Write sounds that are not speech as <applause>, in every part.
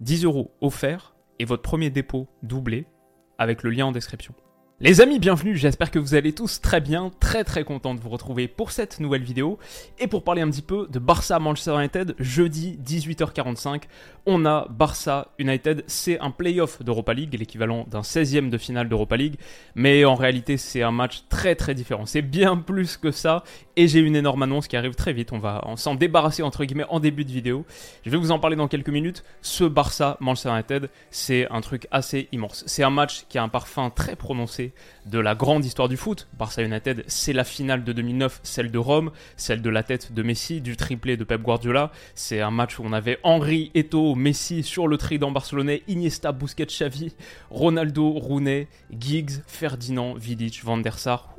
10 euros offerts et votre premier dépôt doublé avec le lien en description. Les amis, bienvenue, j'espère que vous allez tous très bien, très très content de vous retrouver pour cette nouvelle vidéo. Et pour parler un petit peu de Barça Manchester United, jeudi 18h45, on a Barça United, c'est un playoff d'Europa League, l'équivalent d'un 16e de finale d'Europa League, mais en réalité c'est un match très très différent, c'est bien plus que ça. Et j'ai une énorme annonce qui arrive très vite, on va s'en débarrasser entre guillemets en début de vidéo, je vais vous en parler dans quelques minutes, ce Barça Manchester United, c'est un truc assez immense, c'est un match qui a un parfum très prononcé de la grande histoire du foot. Barça United, c'est la finale de 2009, celle de Rome, celle de la tête de Messi, du triplé de Pep Guardiola. C'est un match où on avait Henri, Eto, Messi sur le trident barcelonais, Iniesta, Busquets, Xavi, Ronaldo, Rooney, Giggs, Ferdinand, Vidic, Van der Sar.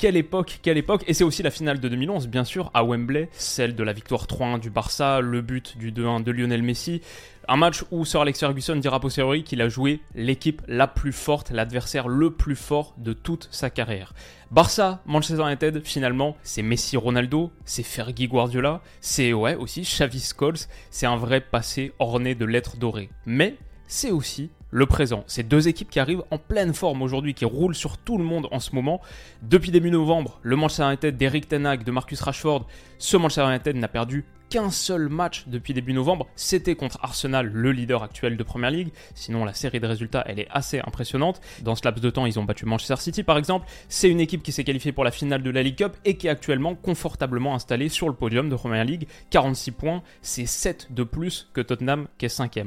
Quelle époque, quelle époque Et c'est aussi la finale de 2011, bien sûr, à Wembley, celle de la victoire 3-1 du Barça, le but du 2-1 de Lionel Messi. Un match où Sir Alex Ferguson dira posteriori qu'il a joué l'équipe la plus forte, l'adversaire le plus fort de toute sa carrière. Barça, Manchester United, finalement, c'est Messi Ronaldo, c'est Fergie Guardiola, c'est ouais aussi Xavi Scholes, c'est un vrai passé orné de lettres dorées. Mais c'est aussi le présent. C'est deux équipes qui arrivent en pleine forme aujourd'hui, qui roulent sur tout le monde en ce moment. Depuis début novembre, le Manchester United d'Eric Ten de Marcus Rashford, ce Manchester United n'a perdu qu'un seul match depuis début novembre, c'était contre Arsenal, le leader actuel de Premier League. Sinon, la série de résultats, elle est assez impressionnante. Dans ce laps de temps, ils ont battu Manchester City, par exemple. C'est une équipe qui s'est qualifiée pour la finale de la League Cup et qui est actuellement confortablement installée sur le podium de Premier League. 46 points, c'est 7 de plus que Tottenham, qui est 5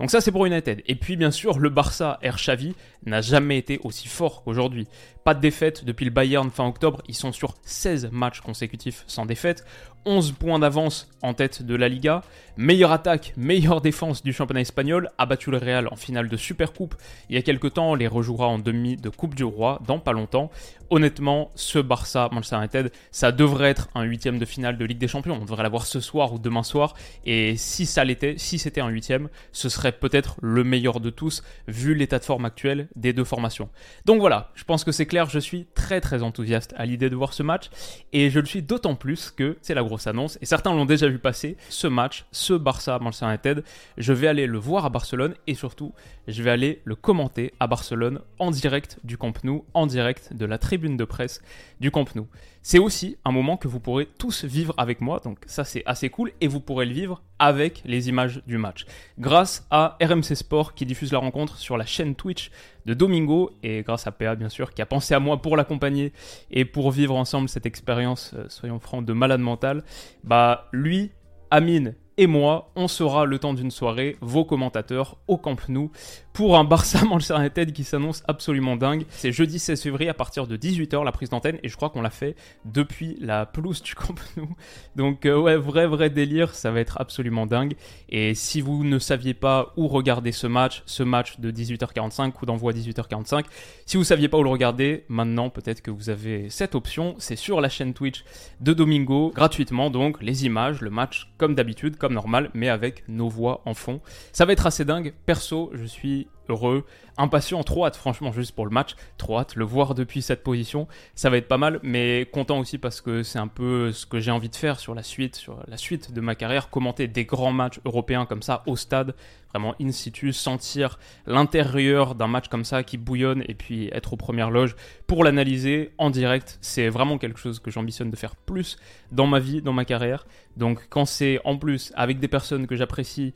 Donc ça, c'est pour United. Et puis, bien sûr, le Barça Air Xavi n'a jamais été aussi fort qu'aujourd'hui. Pas de défaite depuis le Bayern fin octobre, ils sont sur 16 matchs consécutifs sans défaite. 11 points d'avance en tête de la Liga. Meilleure attaque, meilleure défense du championnat espagnol. A battu le Real en finale de Supercoupe il y a quelques temps. Les rejouera en demi de Coupe du Roi dans pas longtemps. Honnêtement, ce Barça Manchester United, ça devrait être un huitième de finale de Ligue des Champions. On devrait l'avoir ce soir ou demain soir. Et si ça l'était, si c'était un huitième, ce serait peut-être le meilleur de tous vu l'état de forme actuel des deux formations. Donc voilà, je pense que c'est clair. Je suis très très enthousiaste à l'idée de voir ce match et je le suis d'autant plus que c'est la grosse annonce, et certains l'ont déjà vu passer, ce match, ce Barça Manchester United, je vais aller le voir à Barcelone, et surtout, je vais aller le commenter à Barcelone en direct du Camp Nou, en direct de la tribune de presse du Camp Nou. C'est aussi un moment que vous pourrez tous vivre avec moi, donc ça c'est assez cool, et vous pourrez le vivre avec les images du match. Grâce à RMC Sport qui diffuse la rencontre sur la chaîne Twitch de Domingo, et grâce à PA bien sûr qui a pensé à moi pour l'accompagner et pour vivre ensemble cette expérience, euh, soyons francs, de malade mental, bah lui, Amine et moi, on sera le temps d'une soirée vos commentateurs au Camp Nou pour un Barça <laughs> Manchester United qui s'annonce absolument dingue. C'est jeudi 16 février à partir de 18h la prise d'antenne et je crois qu'on l'a fait depuis la pelouse du Camp Nou. Donc euh, ouais, vrai vrai délire, ça va être absolument dingue. Et si vous ne saviez pas où regarder ce match, ce match de 18h45 ou d'envoi 18h45, si vous saviez pas où le regarder, maintenant peut-être que vous avez cette option, c'est sur la chaîne Twitch de Domingo, gratuitement donc, les images, le match comme d'habitude, comme normal, mais avec nos voix en fond. Ça va être assez dingue. Perso, je suis heureux, impatient, trop hâte, franchement, juste pour le match, trop hâte, le voir depuis cette position, ça va être pas mal, mais content aussi parce que c'est un peu ce que j'ai envie de faire sur la suite, sur la suite de ma carrière, commenter des grands matchs européens comme ça au stade, vraiment in situ, sentir l'intérieur d'un match comme ça qui bouillonne et puis être aux premières loges pour l'analyser en direct, c'est vraiment quelque chose que j'ambitionne de faire plus dans ma vie, dans ma carrière. Donc quand c'est en plus avec des personnes que j'apprécie,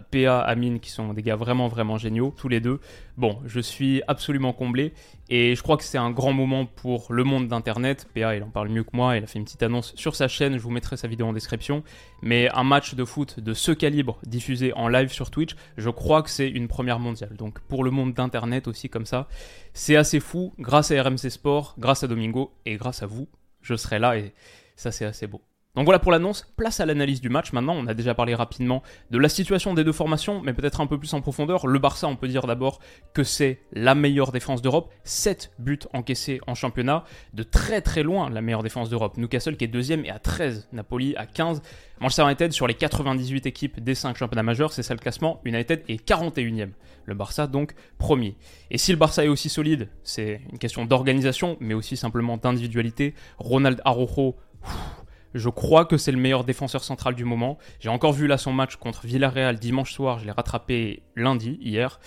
PA, Amine, qui sont des gars vraiment, vraiment géniaux, tous les deux. Bon, je suis absolument comblé et je crois que c'est un grand moment pour le monde d'Internet. PA, il en parle mieux que moi, il a fait une petite annonce sur sa chaîne, je vous mettrai sa vidéo en description. Mais un match de foot de ce calibre diffusé en live sur Twitch, je crois que c'est une première mondiale. Donc pour le monde d'Internet aussi comme ça, c'est assez fou. Grâce à RMC Sport, grâce à Domingo et grâce à vous, je serai là et ça c'est assez beau. Donc voilà pour l'annonce, place à l'analyse du match. Maintenant, on a déjà parlé rapidement de la situation des deux formations, mais peut-être un peu plus en profondeur. Le Barça, on peut dire d'abord que c'est la meilleure défense d'Europe. 7 buts encaissés en championnat, de très très loin la meilleure défense d'Europe. Newcastle qui est deuxième et à 13, Napoli à 15. Manchester United sur les 98 équipes des 5 championnats majeurs, c'est ça le classement. United est 41e. Le Barça donc premier. Et si le Barça est aussi solide, c'est une question d'organisation, mais aussi simplement d'individualité. Ronald Araujo, je crois que c'est le meilleur défenseur central du moment. J'ai encore vu là son match contre Villarreal dimanche soir. Je l'ai rattrapé lundi, hier.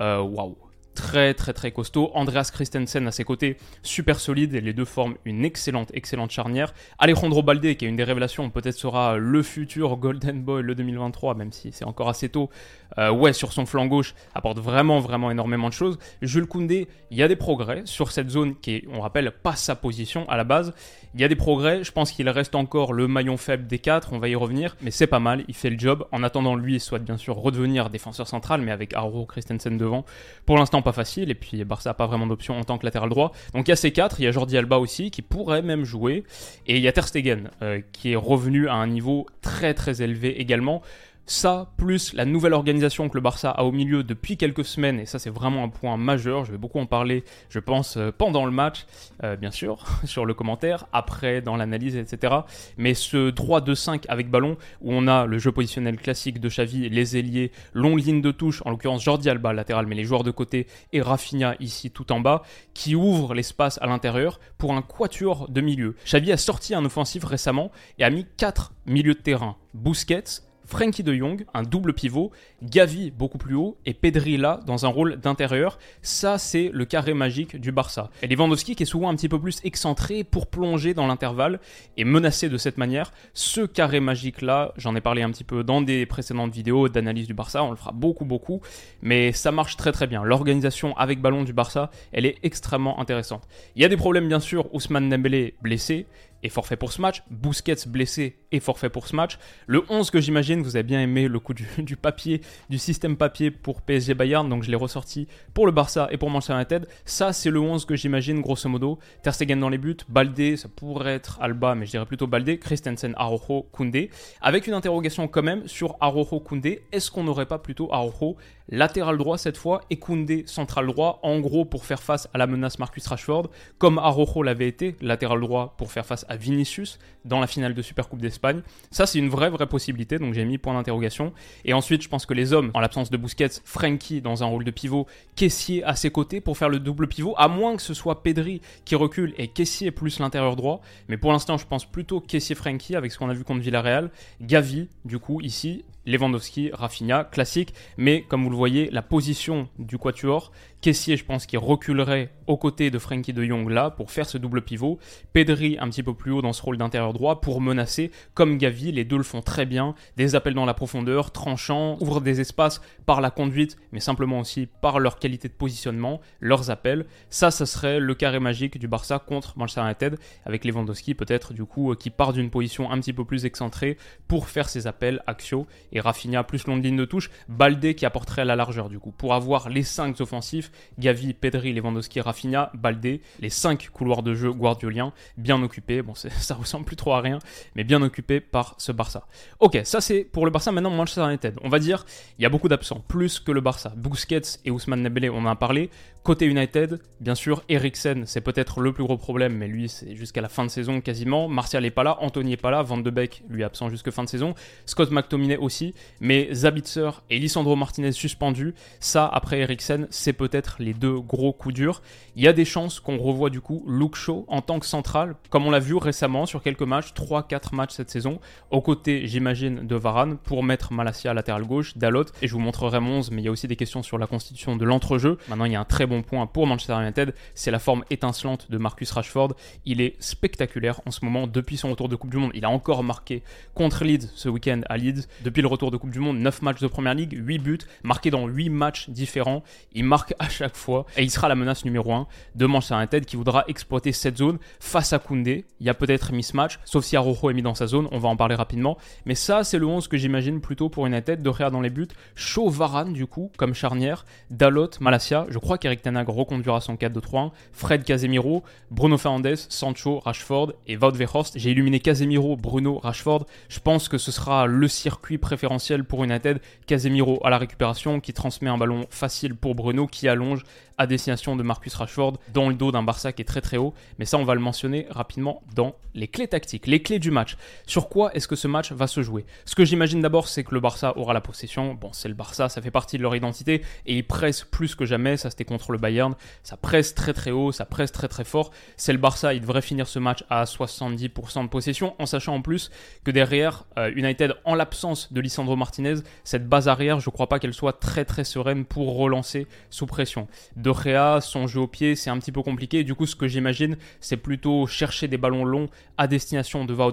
Euh, waouh! Très très très costaud. Andreas Christensen à ses côtés, super solide les deux forment une excellente excellente charnière. Alejandro Balde qui est une des révélations, peut-être sera le futur Golden Boy le 2023 même si c'est encore assez tôt. Euh, ouais, sur son flanc gauche apporte vraiment vraiment énormément de choses. Jules Koundé, il y a des progrès sur cette zone qui est on rappelle pas sa position à la base. Il y a des progrès, je pense qu'il reste encore le maillon faible des quatre, on va y revenir, mais c'est pas mal, il fait le job. En attendant lui souhaite bien sûr redevenir défenseur central mais avec Aro Christensen devant. Pour l'instant pas facile, et puis Barça n'a pas vraiment d'option en tant que latéral droit. Donc il y a ces quatre, il y a Jordi Alba aussi, qui pourrait même jouer, et il y a Ter Stegen, euh, qui est revenu à un niveau très très élevé également. Ça, plus la nouvelle organisation que le Barça a au milieu depuis quelques semaines, et ça c'est vraiment un point majeur, je vais beaucoup en parler, je pense, euh, pendant le match, euh, bien sûr, <laughs> sur le commentaire, après dans l'analyse, etc. Mais ce 3-2-5 avec ballon, où on a le jeu positionnel classique de Xavi, les ailiers, longue ligne de touche, en l'occurrence Jordi Alba latéral, mais les joueurs de côté, et Rafinha ici tout en bas, qui ouvre l'espace à l'intérieur pour un quatuor de milieu. Xavi a sorti un offensif récemment et a mis 4 milieux de terrain. Busquets, Frankie de Jong, un double pivot, Gavi beaucoup plus haut et Pedri là dans un rôle d'intérieur. Ça, c'est le carré magique du Barça. Et Lewandowski qui est souvent un petit peu plus excentré pour plonger dans l'intervalle et menacer de cette manière. Ce carré magique là, j'en ai parlé un petit peu dans des précédentes vidéos d'analyse du Barça, on le fera beaucoup beaucoup, mais ça marche très très bien. L'organisation avec ballon du Barça, elle est extrêmement intéressante. Il y a des problèmes bien sûr, Ousmane Dembélé blessé, est forfait pour ce match. Busquets blessé est forfait pour ce match. Le 11 que j'imagine, vous avez bien aimé le coup du, <laughs> papier, du système papier pour PSG Bayern, donc je l'ai ressorti pour le Barça et pour Manchester United. Ça, c'est le 11 que j'imagine, grosso modo. Ter Stegen dans les buts, Balde, ça pourrait être Alba, mais je dirais plutôt Balde, Christensen, Arojo, Koundé. Avec une interrogation quand même sur Arojo, Koundé. Est-ce qu'on n'aurait pas plutôt Arojo latéral droit cette fois et Koundé central droit, en gros pour faire face à la menace Marcus Rashford, comme Arojo l'avait été, latéral droit pour faire face à Vinicius dans la finale de Supercoupe d'Espagne. Ça, c'est une vraie, vraie possibilité, donc j'ai mis point d'interrogation. Et ensuite, je pense que les hommes, en l'absence de Busquets, Frankie dans un rôle de pivot, Caissier à ses côtés pour faire le double pivot, à moins que ce soit Pedri qui recule et Caissier plus l'intérieur droit. Mais pour l'instant, je pense plutôt Caissier-Frankie avec ce qu'on a vu contre Villarreal. Gavi, du coup, ici, Lewandowski, Rafinha, classique, mais comme vous le voyez, la position du quatuor, Caissier, je pense qu'il reculerait aux côtés de Frankie de Jong là pour faire ce double pivot, Pedri un petit peu plus haut dans ce rôle d'intérieur droit pour menacer, comme Gavi, les deux le font très bien, des appels dans la profondeur, tranchants, ouvrent des espaces par la conduite, mais simplement aussi par leur qualité de positionnement, leurs appels. Ça, ça serait le carré magique du Barça contre Manchester United, avec Lewandowski peut-être du coup qui part d'une position un petit peu plus excentrée pour faire ses appels. Axiaux et Rafinha plus longue ligne de touche, Balde qui apporterait la largeur du coup. Pour avoir les 5 offensifs, Gavi, Pedri, Lewandowski, Rafinha, Balde, les 5 couloirs de jeu guardioliens, bien occupés, bon <laughs> ça ressemble plus trop à rien, mais bien occupés par ce Barça. Ok, ça c'est pour le Barça, maintenant Manchester United. On va dire, il y a beaucoup d'absents, plus que le Barça. Busquets et Ousmane Dembélé, on en a parlé. Côté United, bien sûr, Eriksen, c'est peut-être le plus gros problème, mais lui, c'est jusqu'à la fin de saison quasiment. Martial n'est pas là, Anthony n'est pas là, Van de Beek, lui, absent jusque fin de saison. Scott McTominay aussi, mais Zabitzer et Lisandro Martinez suspendus, ça, après Eriksen, c'est peut-être les deux gros coups durs. Il y a des chances qu'on revoie du coup Luke Shaw en tant que central, comme on l'a vu récemment sur quelques matchs, 3-4 matchs cette saison, aux côtés, j'imagine, de Varane, pour mettre Malasia latéral gauche, Dalot, et je vous montrerai mon 11, mais il y a aussi des questions sur la constitution de l'entrejeu. Maintenant, il y a un très point pour Manchester United, c'est la forme étincelante de Marcus Rashford. Il est spectaculaire en ce moment depuis son retour de Coupe du Monde. Il a encore marqué contre Leeds ce week-end à Leeds. Depuis le retour de Coupe du Monde, 9 matchs de Première Ligue, 8 buts, marqués dans 8 matchs différents. Il marque à chaque fois et il sera la menace numéro 1 de Manchester United qui voudra exploiter cette zone face à Koundé. Il y a peut-être mismatch, sauf si Arojo est mis dans sa zone, on va en parler rapidement. Mais ça, c'est le 11 que j'imagine plutôt pour United, de Rea dans les buts. Shaw Varane, du coup, comme charnière, Dalot, Malasia. Je crois qu'Eric Tanag reconduira son 4-2-3-1, Fred Casemiro, Bruno Fernandes, Sancho, Rashford et Wout. J'ai illuminé Casemiro, Bruno, Rashford. Je pense que ce sera le circuit préférentiel pour United. Casemiro à la récupération qui transmet un ballon facile pour Bruno qui allonge à destination de Marcus Rashford dans le dos d'un Barça qui est très très haut. Mais ça, on va le mentionner rapidement dans les clés tactiques, les clés du match. Sur quoi est-ce que ce match va se jouer? Ce que j'imagine d'abord, c'est que le Barça aura la possession. Bon, c'est le Barça, ça fait partie de leur identité et ils pressent plus que jamais. Ça, c'était contre le Bayern. Ça presse très très haut, ça presse très très fort. C'est le Barça, il devrait finir ce match à 70% de possession en sachant en plus que derrière, euh, United, en l'absence de Lisandro Martinez, cette base arrière, je crois pas qu'elle soit très très sereine pour relancer sous pression. De Réa, son jeu au pied, c'est un petit peu compliqué. Du coup, ce que j'imagine, c'est plutôt chercher des ballons longs à destination de Wout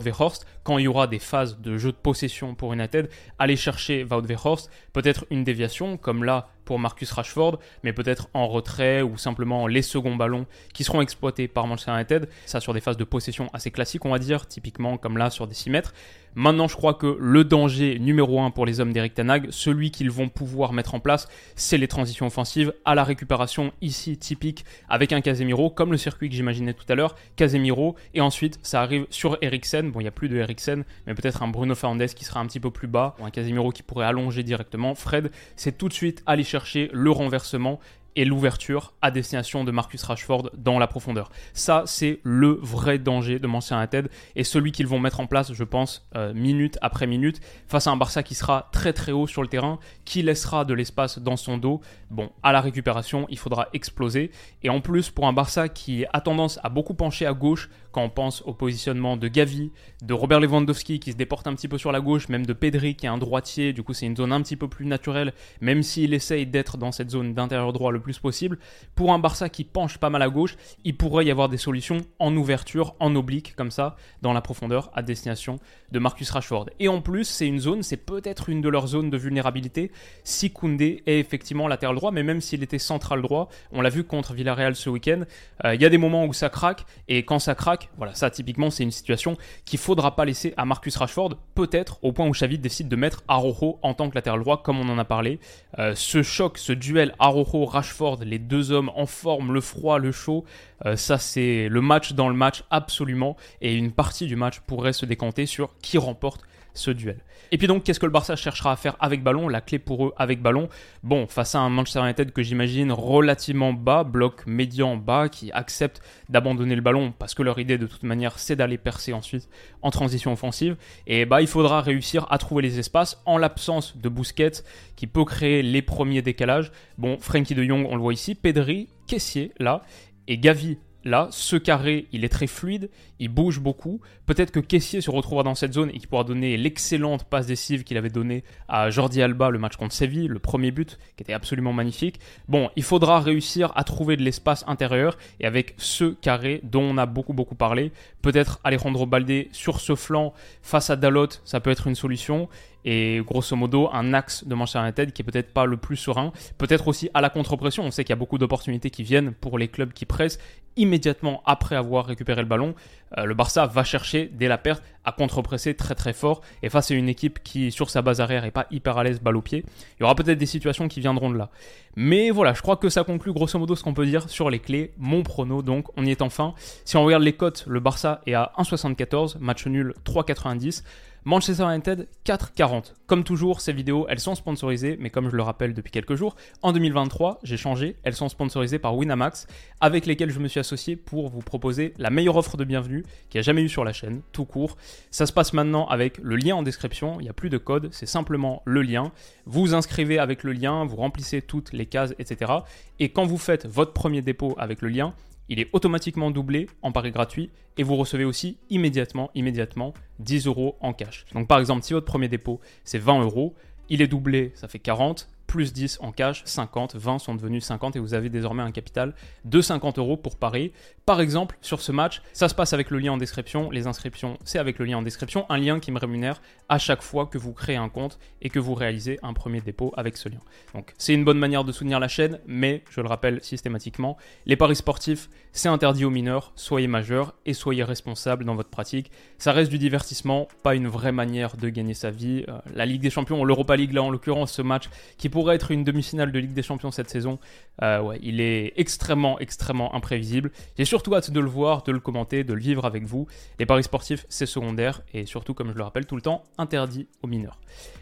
quand il y aura des phases de jeu de possession pour United. Aller chercher Wout peut-être une déviation, comme là pour Marcus Rashford, mais peut-être en retrait ou simplement les seconds ballons qui seront exploités par Manchester United. Ça sur des phases de possession assez classiques, on va dire, typiquement comme là sur des 6 mètres. Maintenant, je crois que le danger numéro 1 pour les hommes d'Eric Tanag, celui qu'ils vont pouvoir mettre en place, c'est les transitions offensives à la récupération, ici typique avec un Casemiro, comme le circuit que j'imaginais tout à l'heure, Casemiro, et ensuite ça arrive sur Eriksen. Bon, il n'y a plus de Eriksen, mais peut-être un Bruno Fernandes qui sera un petit peu plus bas, ou un Casemiro qui pourrait allonger directement. Fred, c'est tout de suite aller chercher le renversement et l'ouverture à destination de Marcus Rashford dans la profondeur. Ça, c'est le vrai danger de Manchester United et celui qu'ils vont mettre en place, je pense, euh, minute après minute, face à un Barça qui sera très très haut sur le terrain, qui laissera de l'espace dans son dos. Bon, à la récupération, il faudra exploser. Et en plus, pour un Barça qui a tendance à beaucoup pencher à gauche, quand on pense au positionnement de Gavi, de Robert Lewandowski qui se déporte un petit peu sur la gauche, même de Pedri qui est un droitier, du coup c'est une zone un petit peu plus naturelle, même s'il essaye d'être dans cette zone d'intérieur droit le plus possible. Pour un Barça qui penche pas mal à gauche, il pourrait y avoir des solutions en ouverture, en oblique, comme ça, dans la profondeur, à destination de Marcus Rashford. Et en plus, c'est une zone, c'est peut-être une de leurs zones de vulnérabilité, si Koundé est effectivement latéral droit, mais même s'il était central droit, on l'a vu contre Villarreal ce week-end, euh, il y a des moments où ça craque, et quand ça craque, voilà, ça typiquement c'est une situation qu'il faudra pas laisser à Marcus Rashford, peut-être au point où Xavi décide de mettre Arojo en tant que latéral droit, comme on en a parlé. Euh, ce choc, ce duel Arojo-Rashford, les deux hommes en forme, le froid, le chaud, euh, ça c'est le match dans le match absolument, et une partie du match pourrait se décanter sur qui remporte ce duel. Et puis donc, qu'est-ce que le Barça cherchera à faire avec ballon? La clé pour eux avec ballon. Bon, face à un Manchester United que j'imagine relativement bas, bloc médian bas, qui accepte d'abandonner le ballon parce que leur idée de toute manière c'est d'aller percer ensuite en transition offensive. Et bah, il faudra réussir à trouver les espaces en l'absence de Busquets qui peut créer les premiers décalages. Bon, Frankie de Jong, on le voit ici, Pedri, Caissier là, et Gavi Là, ce carré, il est très fluide, il bouge beaucoup. Peut-être que Caissier se retrouvera dans cette zone et qu'il pourra donner l'excellente passe décisive qu'il avait donnée à Jordi Alba le match contre Séville, le premier but qui était absolument magnifique. Bon, il faudra réussir à trouver de l'espace intérieur et avec ce carré dont on a beaucoup beaucoup parlé, peut-être Alejandro Balde sur ce flanc face à Dalot, ça peut être une solution et grosso modo un axe de Manchester United qui est peut-être pas le plus serein, peut-être aussi à la contre-pression. On sait qu'il y a beaucoup d'opportunités qui viennent pour les clubs qui pressent immédiatement après avoir récupéré le ballon. Euh, le Barça va chercher dès la perte à contre-presser très très fort et face à une équipe qui sur sa base arrière est pas hyper à l'aise balle au pied, il y aura peut-être des situations qui viendront de là. Mais voilà, je crois que ça conclut grosso modo ce qu'on peut dire sur les clés. Mon prono donc, on y est enfin. Si on regarde les cotes, le Barça est à 1,74, match nul 3,90. Manchester United 4,40. Comme toujours, ces vidéos, elles sont sponsorisées, mais comme je le rappelle depuis quelques jours, en 2023, j'ai changé, elles sont sponsorisées par Winamax, avec lesquelles je me suis associé pour vous proposer la meilleure offre de bienvenue qu'il y a jamais eu sur la chaîne, tout court. Ça se passe maintenant avec le lien en description, il n'y a plus de code, c'est simplement le lien. Vous vous inscrivez avec le lien, vous remplissez toutes les cases, etc. Et quand vous faites votre premier dépôt avec le lien, il est automatiquement doublé en pari gratuit et vous recevez aussi immédiatement, immédiatement 10 euros en cash. Donc par exemple, si votre premier dépôt c'est 20 euros, il est doublé, ça fait 40 plus 10 en cash, 50, 20 sont devenus 50 et vous avez désormais un capital de 50 euros pour parier. Par exemple, sur ce match, ça se passe avec le lien en description. Les inscriptions, c'est avec le lien en description. Un lien qui me rémunère à chaque fois que vous créez un compte et que vous réalisez un premier dépôt avec ce lien. Donc, c'est une bonne manière de soutenir la chaîne, mais je le rappelle systématiquement, les paris sportifs, c'est interdit aux mineurs. Soyez majeurs et soyez responsables dans votre pratique. Ça reste du divertissement, pas une vraie manière de gagner sa vie. Euh, la Ligue des Champions, l'Europa League, là en l'occurrence, ce match qui pour pour être une demi-finale de Ligue des Champions cette saison, euh, il est extrêmement, extrêmement imprévisible. J'ai surtout hâte de le voir, de le commenter, de le vivre avec vous. Les paris sportifs, c'est secondaire et surtout, comme je le rappelle tout le temps, interdit aux mineurs.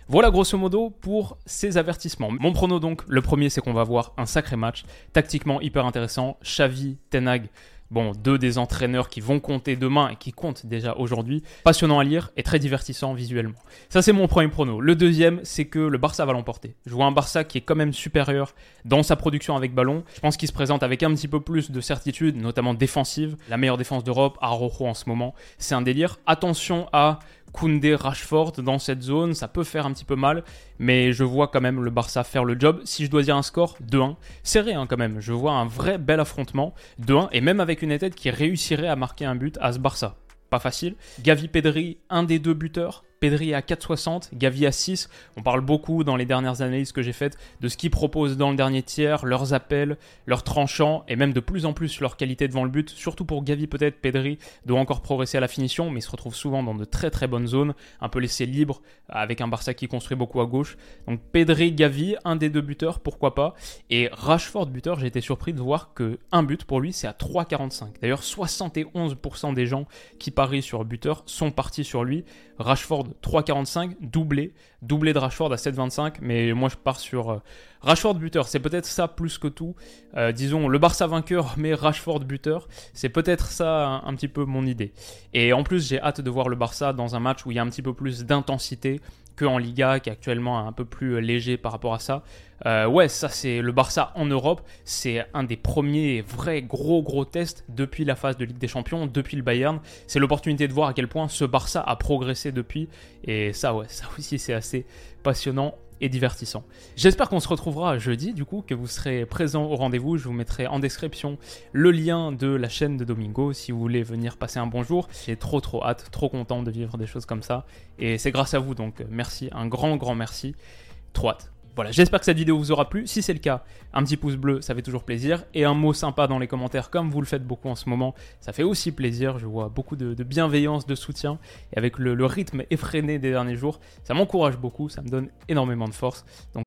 Voilà grosso modo pour ces avertissements. Mon prono donc, le premier c'est qu'on va voir un sacré match, tactiquement hyper intéressant. Xavi, Tenag, Bon, deux des entraîneurs qui vont compter demain et qui comptent déjà aujourd'hui. Passionnant à lire et très divertissant visuellement. Ça, c'est mon premier prono. Le deuxième, c'est que le Barça va l'emporter. Je vois un Barça qui est quand même supérieur dans sa production avec ballon. Je pense qu'il se présente avec un petit peu plus de certitude, notamment défensive. La meilleure défense d'Europe, à Rojo en ce moment. C'est un délire. Attention à Koundé, Rashford dans cette zone, ça peut faire un petit peu mal, mais je vois quand même le Barça faire le job. Si je dois dire un score, 2-1. Serré hein, quand même, je vois un vrai bel affrontement, 2-1, et même avec une tête qui réussirait à marquer un but à ce Barça. Pas facile. Gavi Pedri, un des deux buteurs. Pedri à 4,60, Gavi à 6. On parle beaucoup dans les dernières analyses que j'ai faites de ce qu'ils proposent dans le dernier tiers, leurs appels, leurs tranchants et même de plus en plus leur qualité devant le but. Surtout pour Gavi peut-être, Pedri doit encore progresser à la finition, mais il se retrouve souvent dans de très très bonnes zones, un peu laissé libre avec un Barça qui construit beaucoup à gauche. Donc Pedri, Gavi, un des deux buteurs, pourquoi pas. Et Rashford buteur, j'ai été surpris de voir que un but pour lui c'est à 3,45. D'ailleurs 71% des gens qui parient sur buteur sont partis sur lui. Rashford 3,45, doublé, doublé de Rashford à 7,25, mais moi je pars sur euh, Rashford buteur, c'est peut-être ça plus que tout. Euh, disons le Barça vainqueur, mais Rashford buteur, c'est peut-être ça un, petit peu mon idée. Et en plus j'ai hâte de voir le Barça dans un match où il y a un petit peu plus d'intensité, que en Liga, qui est actuellement un peu plus euh, léger par rapport à ça. Euh, ouais, ça c'est le Barça en Europe, c'est un des premiers vrais gros gros tests depuis la phase de Ligue des Champions, depuis le Bayern. C'est l'opportunité de voir à quel point ce Barça a progressé depuis, et ça ouais, ça aussi c'est assez passionnant et divertissant. J'espère qu'on se retrouvera jeudi, du coup, que vous serez présent au rendez-vous. Je vous mettrai en description le lien de la chaîne de Domingo si vous voulez venir passer un bon jour. J'ai trop trop hâte, trop content de vivre des choses comme ça. Et c'est grâce à vous, donc merci, un grand grand merci. Trop hâte. Voilà, j'espère que cette vidéo vous aura plu. Si c'est le cas, un petit pouce bleu, ça fait toujours plaisir. Et un mot sympa dans les commentaires, comme vous le faites beaucoup en ce moment, ça fait aussi plaisir. Je vois beaucoup de, bienveillance, de soutien. Et avec le, le rythme effréné des derniers jours, ça m'encourage beaucoup, ça me donne énormément de force. Donc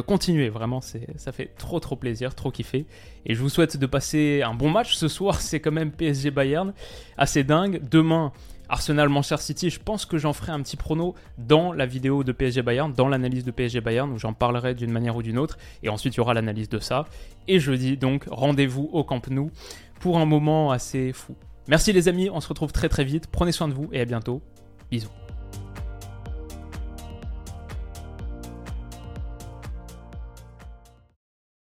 Continuez, vraiment, ça fait trop trop plaisir, trop kiffer. Et je vous souhaite de passer un bon match ce soir, c'est quand même PSG Bayern, assez dingue. Demain, Arsenal Manchester City, je pense que j'en ferai un petit prono dans la vidéo de PSG Bayern, dans l'analyse de PSG Bayern, où j'en parlerai d'une manière ou d'une autre. Et ensuite, il y aura l'analyse de ça. Et jeudi, donc, rendez-vous au Camp Nou pour un moment assez fou. Merci les amis, on se retrouve très très vite. Prenez soin de vous et à bientôt. Bisous.